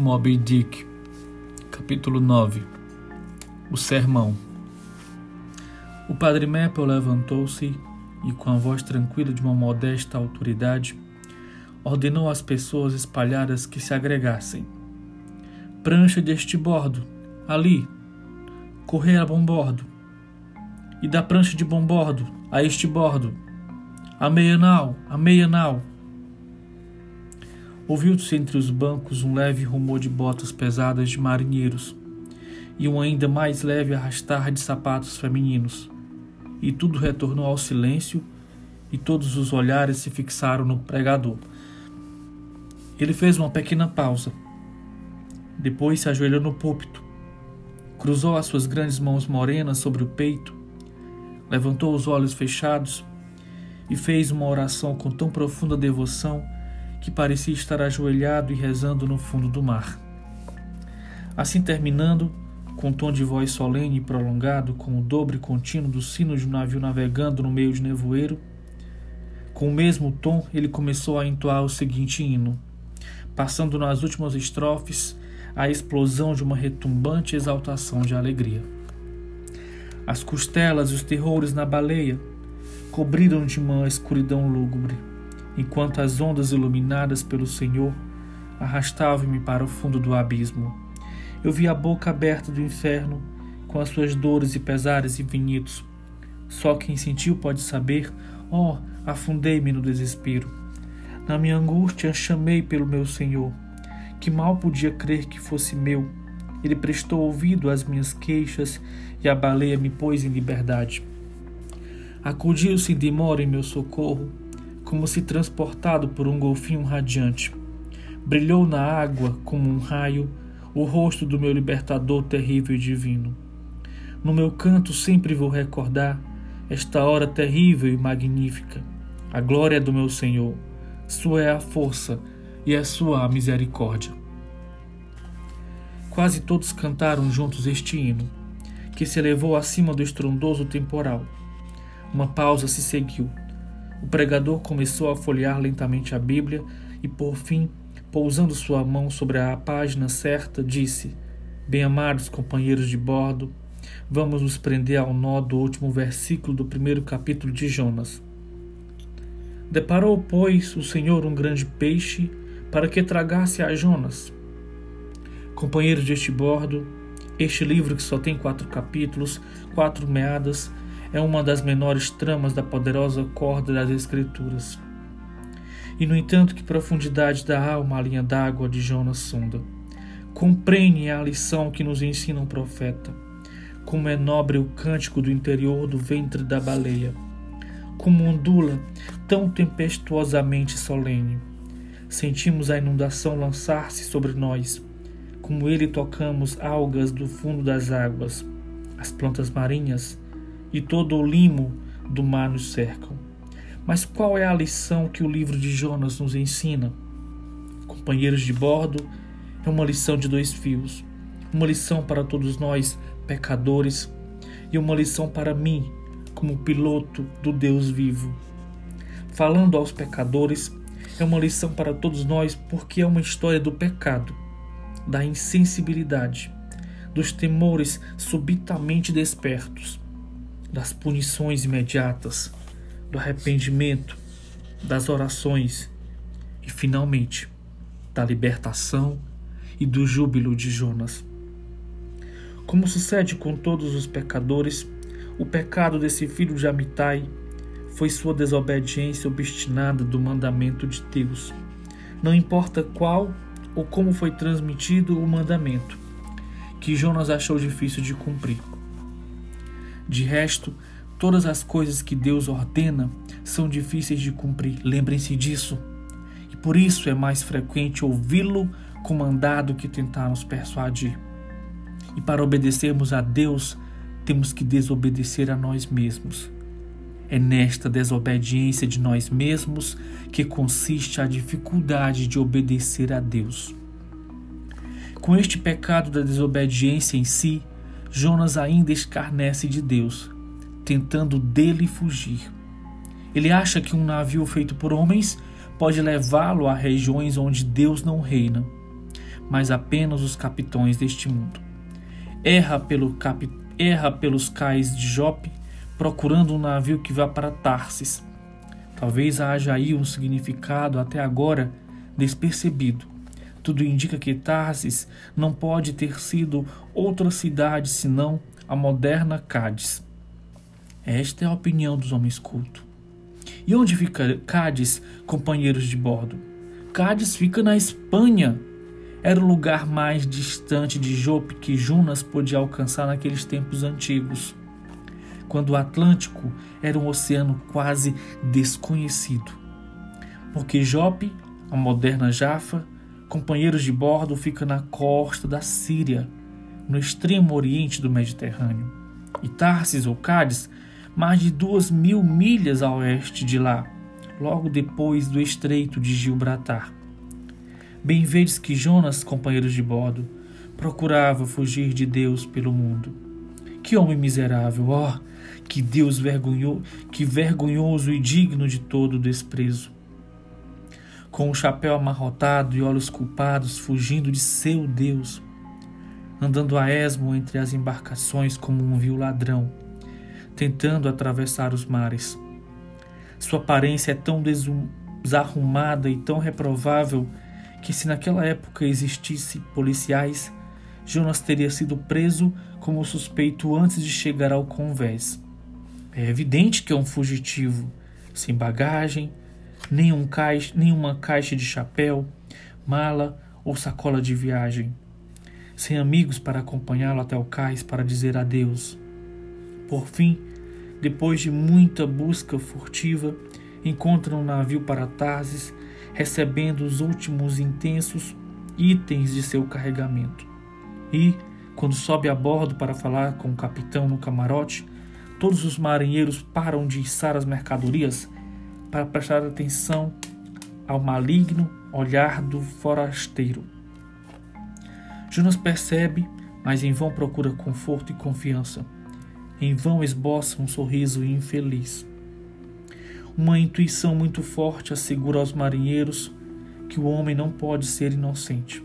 Moby Dick, capítulo 9 O Sermão O padre Maple levantou-se e, com a voz tranquila de uma modesta autoridade, ordenou às pessoas espalhadas que se agregassem. Prancha deste bordo, ali, correr a bom bordo, e da prancha de bom bordo a este bordo, a meia nau, a meia nau, Ouviu-se entre os bancos um leve rumor de botas pesadas de marinheiros e um ainda mais leve arrastar de sapatos femininos. E tudo retornou ao silêncio e todos os olhares se fixaram no pregador. Ele fez uma pequena pausa. Depois se ajoelhou no púlpito, cruzou as suas grandes mãos morenas sobre o peito, levantou os olhos fechados e fez uma oração com tão profunda devoção que parecia estar ajoelhado e rezando no fundo do mar. Assim terminando, com tom de voz solene e prolongado, com o dobre contínuo do sino de um navio navegando no meio de nevoeiro, com o mesmo tom ele começou a entoar o seguinte hino, passando nas últimas estrofes a explosão de uma retumbante exaltação de alegria. As costelas e os terrores na baleia cobriram de uma escuridão lúgubre enquanto as ondas iluminadas pelo Senhor arrastavam-me para o fundo do abismo. Eu vi a boca aberta do inferno, com as suas dores e pesares infinitos. Só quem sentiu pode saber, oh, afundei-me no desespero. Na minha angústia chamei pelo meu Senhor, que mal podia crer que fosse meu. Ele prestou ouvido às minhas queixas e a baleia me pôs em liberdade. Acudiu sem demora em meu socorro, como se transportado por um golfinho radiante. Brilhou na água como um raio o rosto do meu libertador terrível e divino. No meu canto sempre vou recordar esta hora terrível e magnífica. A glória do meu Senhor, sua é a força e a sua a misericórdia. Quase todos cantaram juntos este hino, que se elevou acima do estrondoso temporal. Uma pausa se seguiu. O pregador começou a folhear lentamente a Bíblia e, por fim, pousando sua mão sobre a página certa, disse: Bem-amados companheiros de bordo, vamos nos prender ao nó do último versículo do primeiro capítulo de Jonas. Deparou, pois, o Senhor um grande peixe para que tragasse a Jonas. Companheiros deste bordo, este livro que só tem quatro capítulos, quatro meadas, é uma das menores tramas da poderosa corda das Escrituras. E no entanto, que profundidade da alma a linha d'água de Jonas sonda. Compreende a lição que nos ensina um profeta. Como é nobre o cântico do interior do ventre da baleia. Como ondula tão tempestuosamente solene. Sentimos a inundação lançar-se sobre nós. Como ele tocamos algas do fundo das águas. As plantas marinhas e todo o limo do mar nos cercam. Mas qual é a lição que o livro de Jonas nos ensina? Companheiros de bordo, é uma lição de dois fios. Uma lição para todos nós, pecadores, e uma lição para mim, como piloto do Deus vivo. Falando aos pecadores, é uma lição para todos nós porque é uma história do pecado, da insensibilidade, dos temores subitamente despertos, das punições imediatas, do arrependimento, das orações e, finalmente, da libertação e do júbilo de Jonas. Como sucede com todos os pecadores, o pecado desse filho de Amitai foi sua desobediência obstinada do mandamento de Deus. Não importa qual ou como foi transmitido o mandamento, que Jonas achou difícil de cumprir. De resto, todas as coisas que Deus ordena são difíceis de cumprir. Lembrem-se disso. E por isso é mais frequente ouvi-lo comandado que tentar nos persuadir. E para obedecermos a Deus, temos que desobedecer a nós mesmos. É nesta desobediência de nós mesmos que consiste a dificuldade de obedecer a Deus. Com este pecado da desobediência em si, Jonas ainda escarnece de Deus, tentando dele fugir. Ele acha que um navio feito por homens pode levá-lo a regiões onde Deus não reina. mas apenas os capitões deste mundo. Erra, pelo cap... Erra pelos cais de Jope, procurando um navio que vá para Tarsis. Talvez haja aí um significado até agora despercebido. Tudo indica que Tarsis não pode ter sido outra cidade senão a moderna Cádiz. Esta é a opinião dos homens cultos. E onde fica Cádiz, companheiros de bordo? Cádiz fica na Espanha. Era o lugar mais distante de Jope que Junas podia alcançar naqueles tempos antigos, quando o Atlântico era um oceano quase desconhecido. Porque Jope, a moderna Jafa, companheiros de bordo, fica na costa da Síria, no extremo oriente do Mediterrâneo. E Tarsis ou Cádiz mais de duas mil milhas a oeste de lá, logo depois do estreito de Gibraltar. Bem vedes que Jonas, companheiros de bordo, procurava fugir de Deus pelo mundo. Que homem miserável, ó, oh, que Deus vergonhou, que vergonhoso e digno de todo desprezo. Com o chapéu amarrotado e olhos culpados, fugindo de seu Deus, andando a esmo entre as embarcações como um vil ladrão tentando atravessar os mares. Sua aparência é tão desarrumada e tão reprovável que, se naquela época existisse policiais, Jonas teria sido preso como suspeito antes de chegar ao convés. É evidente que é um fugitivo, sem bagagem, nenhum caixa, nenhuma caixa de chapéu, mala ou sacola de viagem, sem amigos para acompanhá-lo até o cais para dizer adeus. Por fim, depois de muita busca furtiva, encontram um navio para Tarsis, recebendo os últimos intensos itens de seu carregamento. E, quando sobe a bordo para falar com o capitão no camarote, todos os marinheiros param de içar as mercadorias para prestar atenção ao maligno olhar do forasteiro. Jonas percebe, mas em vão procura conforto e confiança em vão esboça um sorriso infeliz. Uma intuição muito forte assegura aos marinheiros que o homem não pode ser inocente.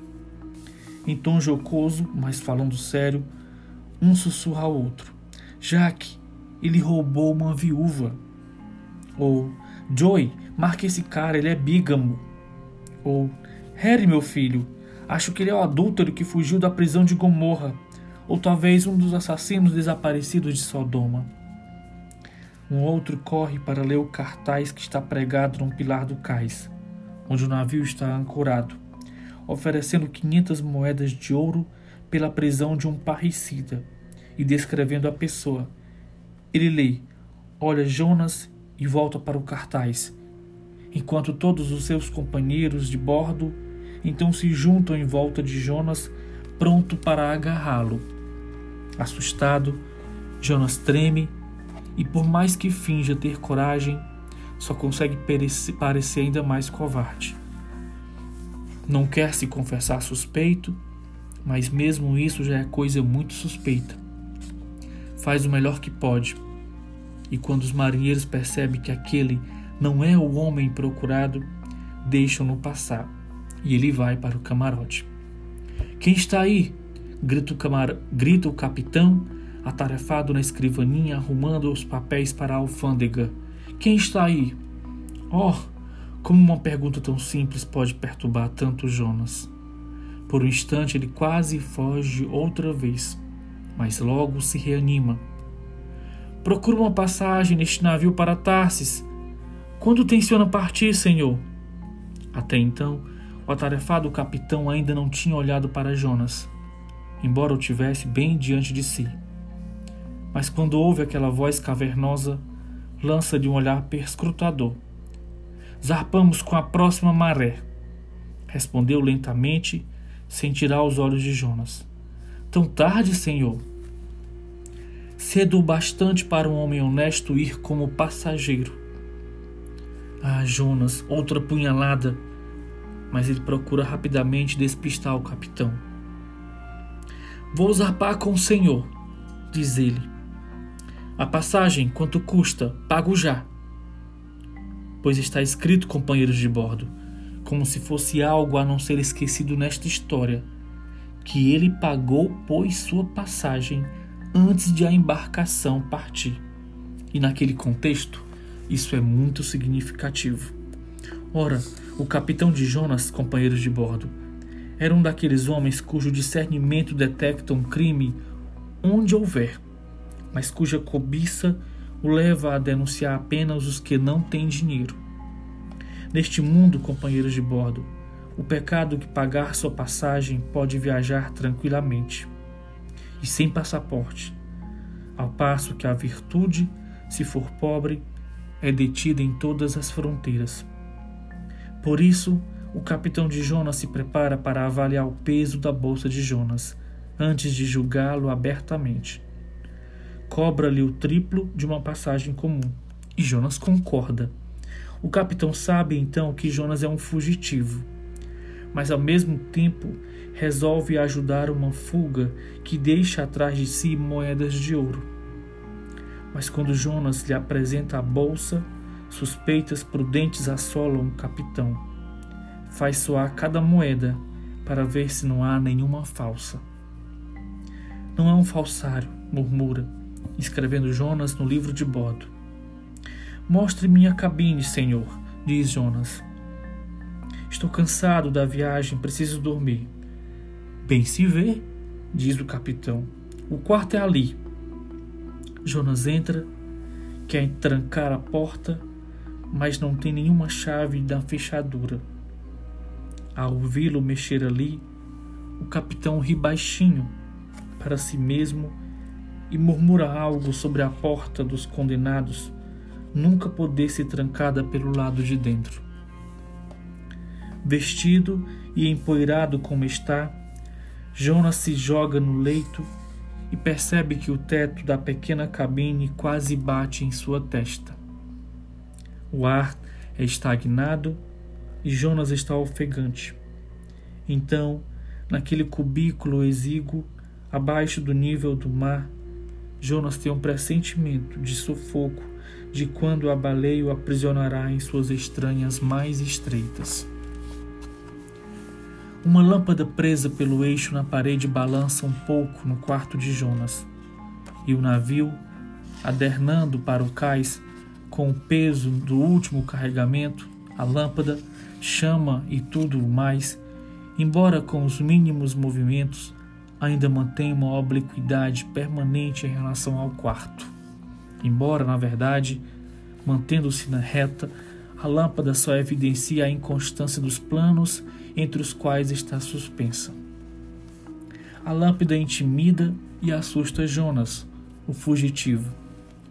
Em tom jocoso, mas falando sério, um sussurra ao outro: Jack, ele roubou uma viúva. Ou Joey, marque esse cara, ele é bígamo. Ou Harry, meu filho, acho que ele é o adúltero que fugiu da prisão de Gomorra ou talvez um dos assassinos desaparecidos de Sodoma. Um outro corre para ler o cartaz que está pregado num pilar do cais, onde o navio está ancorado, oferecendo 500 moedas de ouro pela prisão de um parricida e descrevendo a pessoa. Ele lê, olha Jonas e volta para o cartaz, enquanto todos os seus companheiros de bordo então se juntam em volta de Jonas, pronto para agarrá-lo. Assustado, Jonas treme e, por mais que finja ter coragem, só consegue parecer ainda mais covarde. Não quer se confessar suspeito, mas mesmo isso já é coisa muito suspeita. Faz o melhor que pode, e quando os marinheiros percebem que aquele não é o homem procurado, deixam-no passar e ele vai para o camarote. Quem está aí? grita o, camar... grita o capitão, atarefado na escrivaninha, arrumando os papéis para a alfândega. Quem está aí? Oh, como uma pergunta tão simples pode perturbar tanto Jonas. Por um instante ele quase foge outra vez, mas logo se reanima. Procura uma passagem neste navio para Tarsis. Quando tenciona partir, senhor? Até então, o atarefado capitão ainda não tinha olhado para Jonas embora o tivesse bem diante de si. Mas quando ouve aquela voz cavernosa, lança-lhe um olhar perscrutador. Zarpamos com a próxima maré, respondeu lentamente, sem tirar os olhos de Jonas. Tão tarde, senhor? Cedo o bastante para um homem honesto ir como passageiro. Ah, Jonas, outra punhalada. Mas ele procura rapidamente despistar o capitão. Vou zarpar com o senhor, diz ele. A passagem, quanto custa? Pago já. Pois está escrito, companheiros de bordo, como se fosse algo a não ser esquecido nesta história, que ele pagou, pois, sua passagem antes de a embarcação partir. E naquele contexto, isso é muito significativo. Ora, o capitão de Jonas, companheiros de bordo, era um daqueles homens cujo discernimento detecta um crime onde houver, mas cuja cobiça o leva a denunciar apenas os que não têm dinheiro. Neste mundo, companheiros de bordo, o pecado que pagar sua passagem pode viajar tranquilamente e sem passaporte, ao passo que a virtude, se for pobre, é detida em todas as fronteiras. Por isso, o capitão de Jonas se prepara para avaliar o peso da bolsa de Jonas antes de julgá-lo abertamente. Cobra-lhe o triplo de uma passagem comum e Jonas concorda. O capitão sabe então que Jonas é um fugitivo mas ao mesmo tempo resolve ajudar uma fuga que deixa atrás de si moedas de ouro. Mas quando Jonas lhe apresenta a bolsa, suspeitas prudentes assolam o capitão. Faz soar cada moeda para ver se não há nenhuma falsa. Não é um falsário, murmura, escrevendo Jonas no livro de bordo. Mostre minha cabine, senhor, diz Jonas. Estou cansado da viagem, preciso dormir. Bem se vê, diz o capitão. O quarto é ali. Jonas entra, quer trancar a porta, mas não tem nenhuma chave da fechadura. Ao ouvi-lo mexer ali, o capitão ri baixinho para si mesmo e murmura algo sobre a porta dos condenados nunca poder ser trancada pelo lado de dentro vestido e empoeirado como está, Jonas se joga no leito e percebe que o teto da pequena cabine quase bate em sua testa. O ar é estagnado e Jonas está ofegante. Então, naquele cubículo exíguo, abaixo do nível do mar, Jonas tem um pressentimento de sufoco de quando a baleia o aprisionará em suas estranhas mais estreitas. Uma lâmpada presa pelo eixo na parede balança um pouco no quarto de Jonas, e o navio, adernando para o cais, com o peso do último carregamento, a lâmpada, chama e tudo mais, embora com os mínimos movimentos, ainda mantém uma obliquidade permanente em relação ao quarto. Embora, na verdade, mantendo-se na reta, a lâmpada só evidencia a inconstância dos planos entre os quais está suspensa. A lâmpada intimida e assusta Jonas, o fugitivo.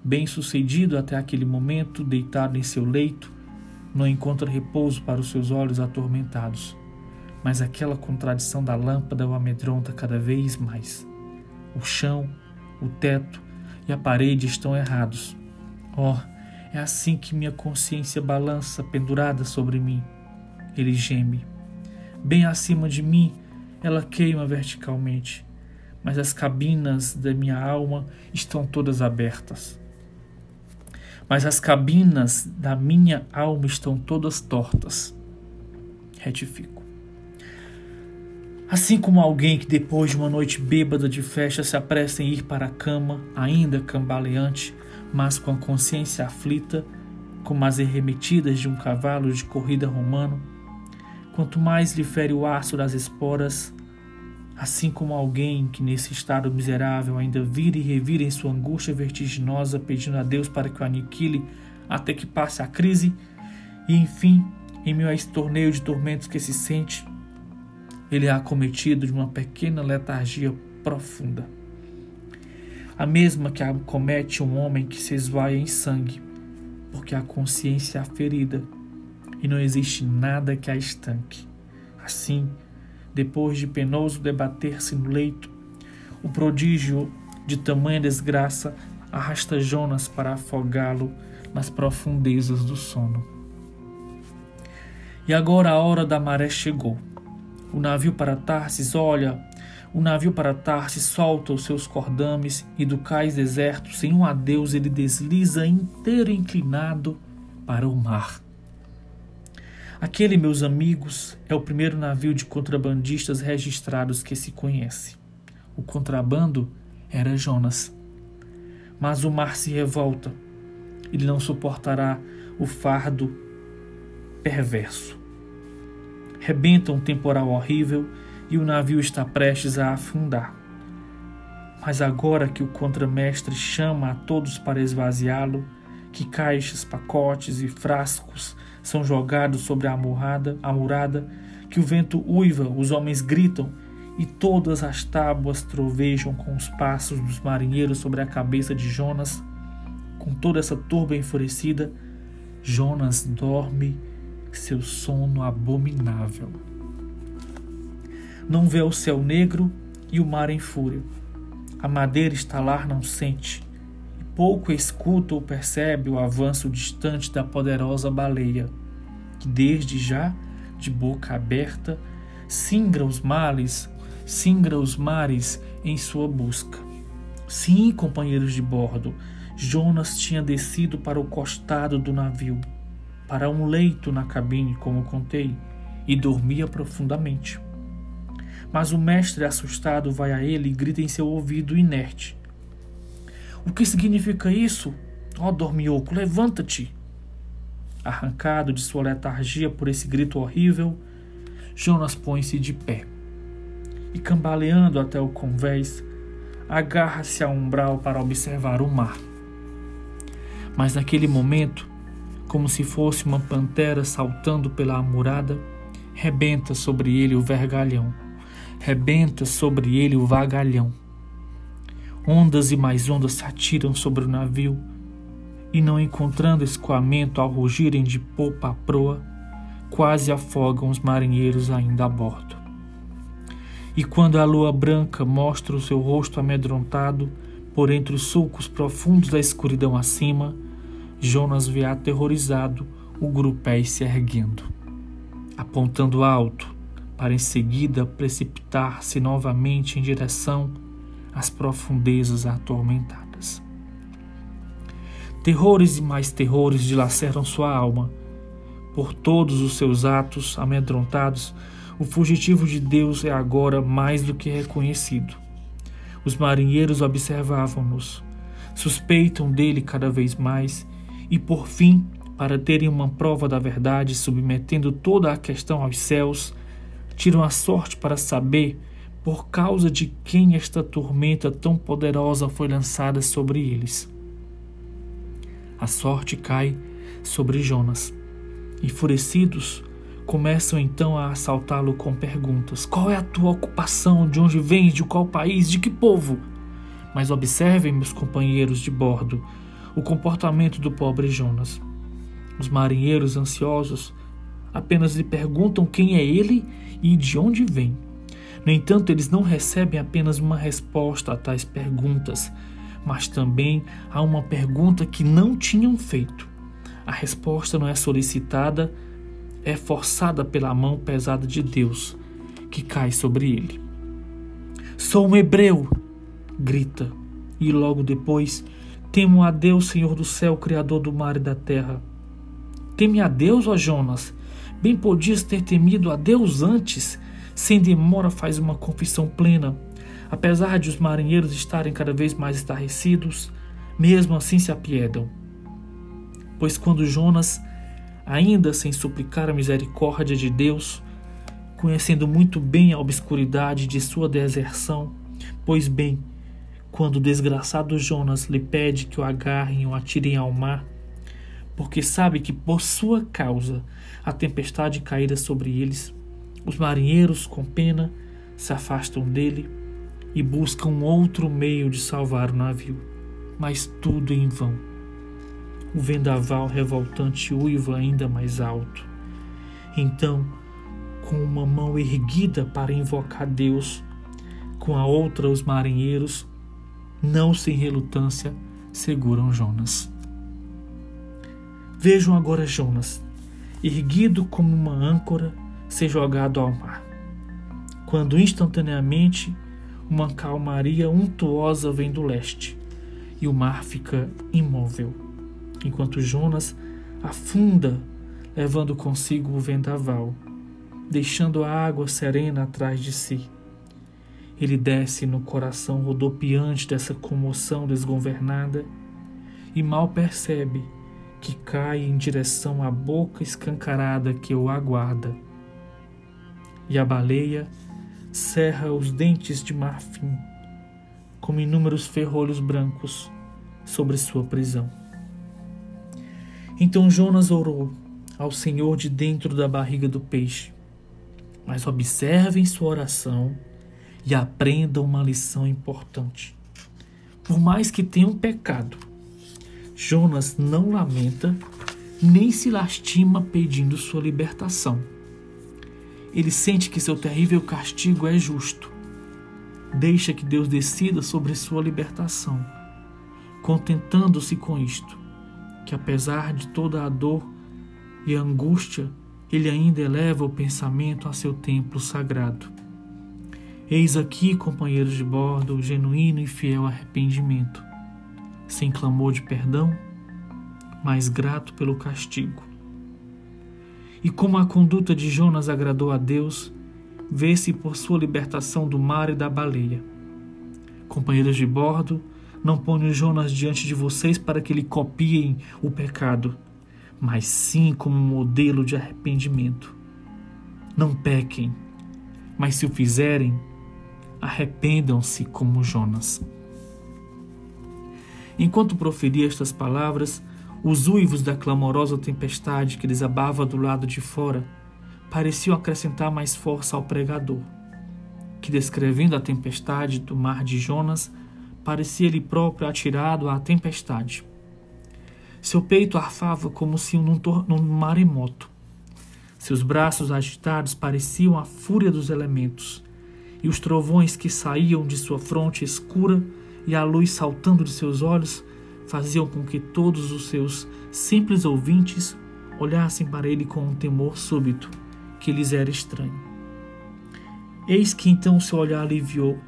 Bem sucedido até aquele momento, deitado em seu leito, não encontra repouso para os seus olhos atormentados. Mas aquela contradição da lâmpada o amedronta cada vez mais. O chão, o teto e a parede estão errados. Oh, é assim que minha consciência balança pendurada sobre mim. Ele geme. Bem acima de mim, ela queima verticalmente, mas as cabinas da minha alma estão todas abertas. Mas as cabinas da minha alma estão todas tortas. Retifico. Assim como alguém que depois de uma noite bêbada de festa se apressa em ir para a cama, ainda cambaleante, mas com a consciência aflita, como as arremetidas de um cavalo de corrida romano, quanto mais lhe fere o aço das esporas, assim como alguém que nesse estado miserável ainda vira e revira em sua angústia vertiginosa, pedindo a Deus para que o aniquile até que passe a crise, e enfim, em meio a esse torneio de tormentos que se sente, ele é acometido de uma pequena letargia profunda. A mesma que acomete um homem que se esvaia em sangue, porque a consciência é ferida e não existe nada que a estanque. Assim, depois de penoso debater-se no leito, o prodígio de tamanha desgraça arrasta Jonas para afogá-lo nas profundezas do sono. E agora a hora da maré chegou. O navio para Tarsis olha o navio para Tarsis solta os seus cordames e do cais deserto, sem um adeus, ele desliza inteiro inclinado para o mar. Aquele, meus amigos, é o primeiro navio de contrabandistas registrados que se conhece. O contrabando era Jonas. Mas o mar se revolta. Ele não suportará o fardo perverso. Rebenta um temporal horrível e o navio está prestes a afundar. Mas agora que o contramestre chama a todos para esvaziá-lo, que caixas, pacotes e frascos são jogados sobre a murada, a murada, que o vento uiva, os homens gritam e todas as tábuas trovejam com os passos dos marinheiros sobre a cabeça de Jonas. Com toda essa turba enfurecida, Jonas dorme seu sono abominável. Não vê o céu negro e o mar em fúria. A madeira estalar não sente, pouco escuta ou percebe o avanço distante da poderosa baleia, que desde já, de boca aberta, singra os males, singra os mares em sua busca. Sim, companheiros de bordo, Jonas tinha descido para o costado do navio, para um leito na cabine, como contei, e dormia profundamente. Mas o mestre assustado vai a ele e grita em seu ouvido inerte: O que significa isso? Ó oh, dormioco, levanta-te! Arrancado de sua letargia por esse grito horrível, Jonas põe-se de pé e, cambaleando até o convés, agarra-se ao umbral para observar o mar. Mas naquele momento, como se fosse uma pantera saltando pela amurada, rebenta sobre ele o vergalhão rebenta sobre ele o vagalhão. Ondas e mais ondas se atiram sobre o navio, e não encontrando escoamento ao rugirem de popa a proa, quase afogam os marinheiros ainda a bordo. E quando a lua branca mostra o seu rosto amedrontado por entre os sulcos profundos da escuridão acima, Jonas vê aterrorizado o grupéis se erguendo, apontando alto, para em seguida precipitar-se novamente em direção às profundezas atormentadas. Terrores e mais terrores dilaceram sua alma. Por todos os seus atos amedrontados, o fugitivo de Deus é agora mais do que reconhecido. Os marinheiros observavam-nos, suspeitam dele cada vez mais e, por fim, para terem uma prova da verdade, submetendo toda a questão aos céus, tiram a sorte para saber por causa de quem esta tormenta tão poderosa foi lançada sobre eles. A sorte cai sobre Jonas. Enfurecidos, começam então a assaltá-lo com perguntas: Qual é a tua ocupação? De onde vens? De qual país? De que povo? Mas observem, meus companheiros de bordo, o comportamento do pobre Jonas. Os marinheiros ansiosos apenas lhe perguntam quem é ele e de onde vem. No entanto, eles não recebem apenas uma resposta a tais perguntas, mas também há uma pergunta que não tinham feito. A resposta não é solicitada, é forçada pela mão pesada de Deus que cai sobre ele. Sou um hebreu, grita, e logo depois temo a Deus, Senhor do céu, Criador do mar e da terra. Teme a Deus, ó Jonas, Bem podias ter temido a Deus antes. Sem demora faz uma confissão plena. Apesar de os marinheiros estarem cada vez mais estarrecidos, mesmo assim se apiedam. Pois quando Jonas, ainda sem suplicar a misericórdia de Deus, conhecendo muito bem a obscuridade de sua deserção, pois bem, quando o desgraçado Jonas lhe pede que o agarrem e o atirem ao mar, porque sabe que por sua causa a tempestade caíra sobre eles. Os marinheiros, com pena, se afastam dele e buscam outro meio de salvar o navio, mas tudo em vão. O vendaval revoltante uiva ainda mais alto. Então, com uma mão erguida para invocar Deus, com a outra os marinheiros, não sem relutância, seguram Jonas. Vejam agora Jonas, erguido como uma âncora, ser jogado ao mar. Quando instantaneamente uma calmaria untuosa vem do leste e o mar fica imóvel, enquanto Jonas afunda levando consigo o vendaval, deixando a água serena atrás de si. Ele desce no coração rodopiante dessa comoção desgovernada e mal percebe que cai em direção à boca escancarada que o aguarda. E a baleia cerra os dentes de marfim, como inúmeros ferrolhos brancos sobre sua prisão. Então Jonas orou ao Senhor de dentro da barriga do peixe. Mas observem sua oração e aprendam uma lição importante. Por mais que tenham pecado, Jonas não lamenta nem se lastima pedindo sua libertação. Ele sente que seu terrível castigo é justo. Deixa que Deus decida sobre sua libertação, contentando-se com isto, que apesar de toda a dor e a angústia, ele ainda eleva o pensamento a seu templo sagrado. Eis aqui, companheiros de bordo, o genuíno e fiel arrependimento sem clamor de perdão, mas grato pelo castigo. E como a conduta de Jonas agradou a Deus, vê-se por sua libertação do mar e da baleia. Companheiros de bordo, não ponho Jonas diante de vocês para que lhe copiem o pecado, mas sim como modelo de arrependimento. Não pequem, mas se o fizerem, arrependam-se como Jonas. Enquanto proferia estas palavras, os uivos da clamorosa tempestade que desabava do lado de fora pareciam acrescentar mais força ao pregador, que, descrevendo a tempestade do mar de Jonas, parecia ele próprio atirado à tempestade. Seu peito arfava como se num, num maremoto. Seus braços agitados pareciam a fúria dos elementos, e os trovões que saíam de sua fronte escura e a luz saltando de seus olhos faziam com que todos os seus simples ouvintes olhassem para ele com um temor súbito que lhes era estranho. Eis que então seu olhar aliviou,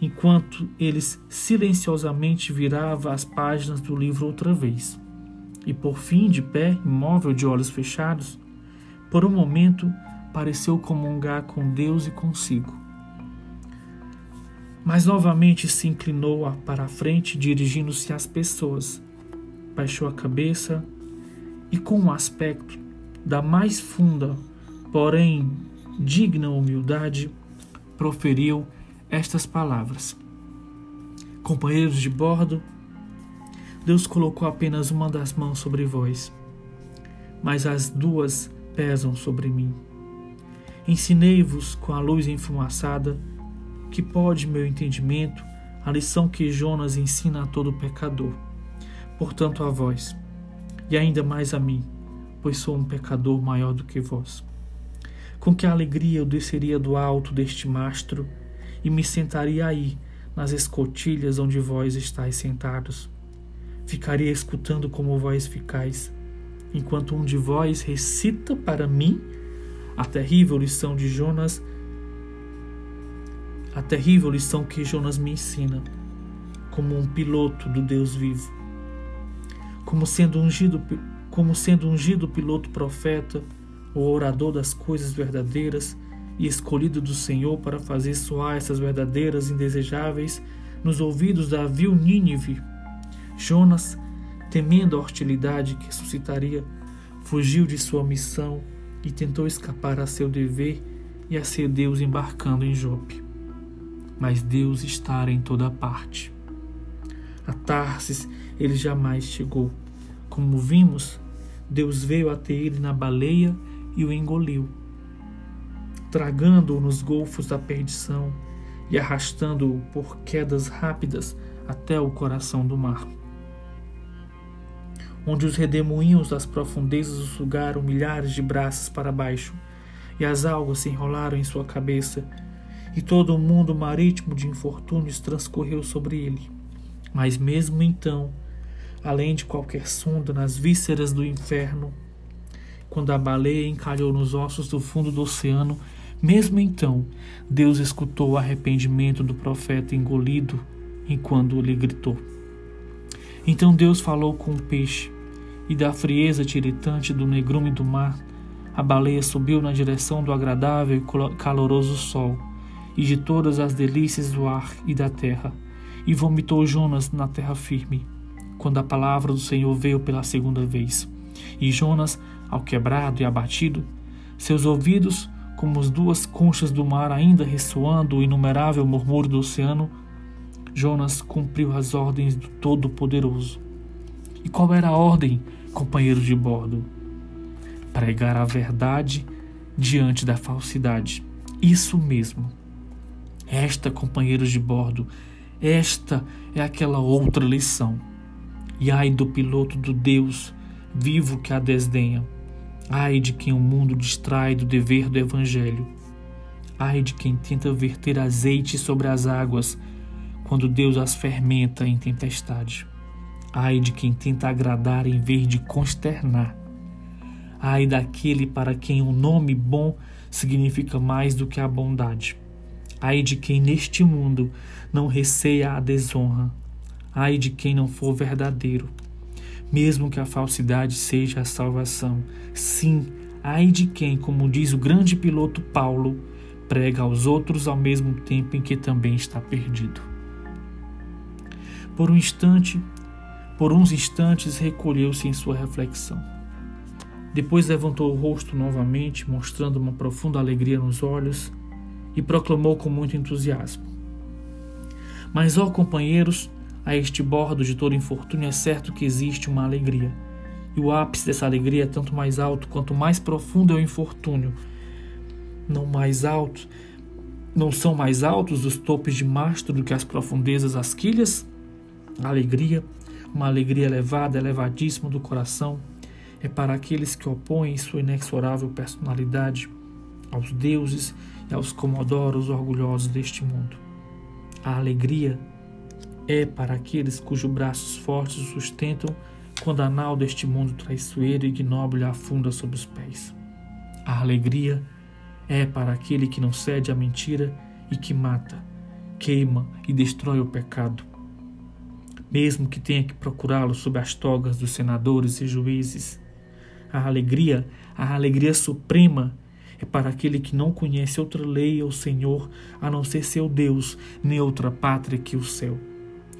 enquanto eles silenciosamente virava as páginas do livro outra vez. E por fim, de pé, imóvel de olhos fechados, por um momento pareceu comungar com Deus e consigo mas novamente se inclinou para a frente, dirigindo-se às pessoas. Baixou a cabeça e, com um aspecto da mais funda, porém digna humildade, proferiu estas palavras: Companheiros de bordo, Deus colocou apenas uma das mãos sobre vós, mas as duas pesam sobre mim. Ensinei-vos com a luz enfumaçada que pode, meu entendimento, a lição que Jonas ensina a todo pecador. Portanto, a vós, e ainda mais a mim, pois sou um pecador maior do que vós. Com que alegria eu desceria do alto deste mastro e me sentaria aí, nas escotilhas onde vós estáis sentados. Ficaria escutando como vós ficais, enquanto um de vós recita para mim a terrível lição de Jonas a terrível lição que Jonas me ensina, como um piloto do Deus vivo. Como sendo ungido, como sendo ungido piloto profeta, o orador das coisas verdadeiras e escolhido do Senhor para fazer soar essas verdadeiras indesejáveis nos ouvidos da vil Nínive. Jonas, temendo a hostilidade que suscitaria, fugiu de sua missão e tentou escapar a seu dever e a ser Deus embarcando em Jope mas Deus está em toda parte. A Tarsis ele jamais chegou. Como vimos, Deus veio até ele na baleia e o engoliu, tragando-o nos golfos da perdição e arrastando-o por quedas rápidas até o coração do mar, onde os redemoinhos das profundezas o sugaram milhares de braços para baixo, e as águas se enrolaram em sua cabeça e todo o mundo marítimo de infortúnios transcorreu sobre ele. Mas mesmo então, além de qualquer sonda nas vísceras do inferno, quando a baleia encalhou nos ossos do fundo do oceano, mesmo então, Deus escutou o arrependimento do profeta engolido enquanto lhe gritou. Então Deus falou com o peixe e da frieza tiritante do negrume do mar, a baleia subiu na direção do agradável e caloroso sol, e de todas as delícias do ar e da terra, e vomitou Jonas na terra firme, quando a palavra do Senhor veio pela segunda vez. E Jonas, ao quebrado e abatido, seus ouvidos, como as duas conchas do mar ainda ressoando o inumerável murmúrio do oceano, Jonas cumpriu as ordens do Todo-Poderoso. E qual era a ordem, companheiros de bordo? Pregar a verdade diante da falsidade. Isso mesmo. Esta, companheiros de bordo, esta é aquela outra lição. E ai do piloto do Deus vivo que a desdenha. Ai de quem o mundo distrai do dever do Evangelho. Ai de quem tenta verter azeite sobre as águas quando Deus as fermenta em tempestade. Ai de quem tenta agradar em vez de consternar. Ai daquele para quem o um nome bom significa mais do que a bondade. Ai de quem neste mundo não receia a desonra. Ai de quem não for verdadeiro, mesmo que a falsidade seja a salvação. Sim, ai de quem, como diz o grande piloto Paulo, prega aos outros ao mesmo tempo em que também está perdido. Por um instante, por uns instantes, recolheu-se em sua reflexão. Depois levantou o rosto novamente, mostrando uma profunda alegria nos olhos, e proclamou com muito entusiasmo: Mas, ó companheiros, a este bordo de todo infortúnio é certo que existe uma alegria. E o ápice dessa alegria é tanto mais alto quanto mais profundo é o infortúnio. Não mais alto, não são mais altos os topos de mastro do que as profundezas das quilhas? A alegria, uma alegria elevada, elevadíssima do coração, é para aqueles que opõem sua inexorável personalidade aos deuses aos comodoros orgulhosos deste mundo. A alegria é para aqueles cujos braços fortes o sustentam quando a nau deste mundo traiçoeiro e ignóbil afunda sob os pés. A alegria é para aquele que não cede à mentira e que mata, queima e destrói o pecado mesmo que tenha que procurá-lo sob as togas dos senadores e juízes. A alegria, a alegria suprema, é para aquele que não conhece outra lei ou Senhor a não ser seu Deus, nem outra pátria que o céu.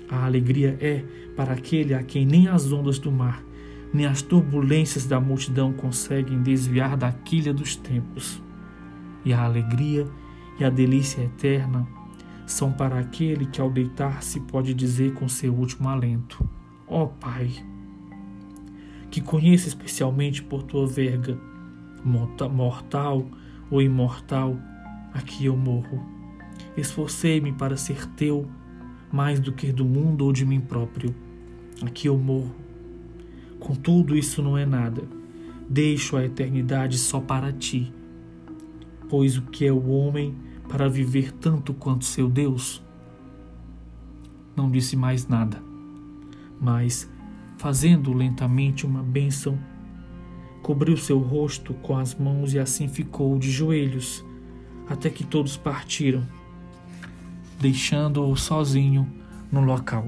A alegria é para aquele a quem nem as ondas do mar, nem as turbulências da multidão conseguem desviar da quilha dos tempos. E a alegria e a delícia eterna são para aquele que ao deitar-se pode dizer com seu último alento: Ó oh, Pai, que conheça especialmente por tua verga, mortal ou imortal, aqui eu morro. Esforcei-me para ser teu mais do que do mundo ou de mim próprio. Aqui eu morro. Contudo, isso não é nada. Deixo a eternidade só para ti. Pois o que é o homem para viver tanto quanto seu Deus? Não disse mais nada, mas, fazendo lentamente uma bênção, cobriu seu rosto com as mãos e assim ficou de joelhos, até que todos partiram, deixando-o sozinho no local.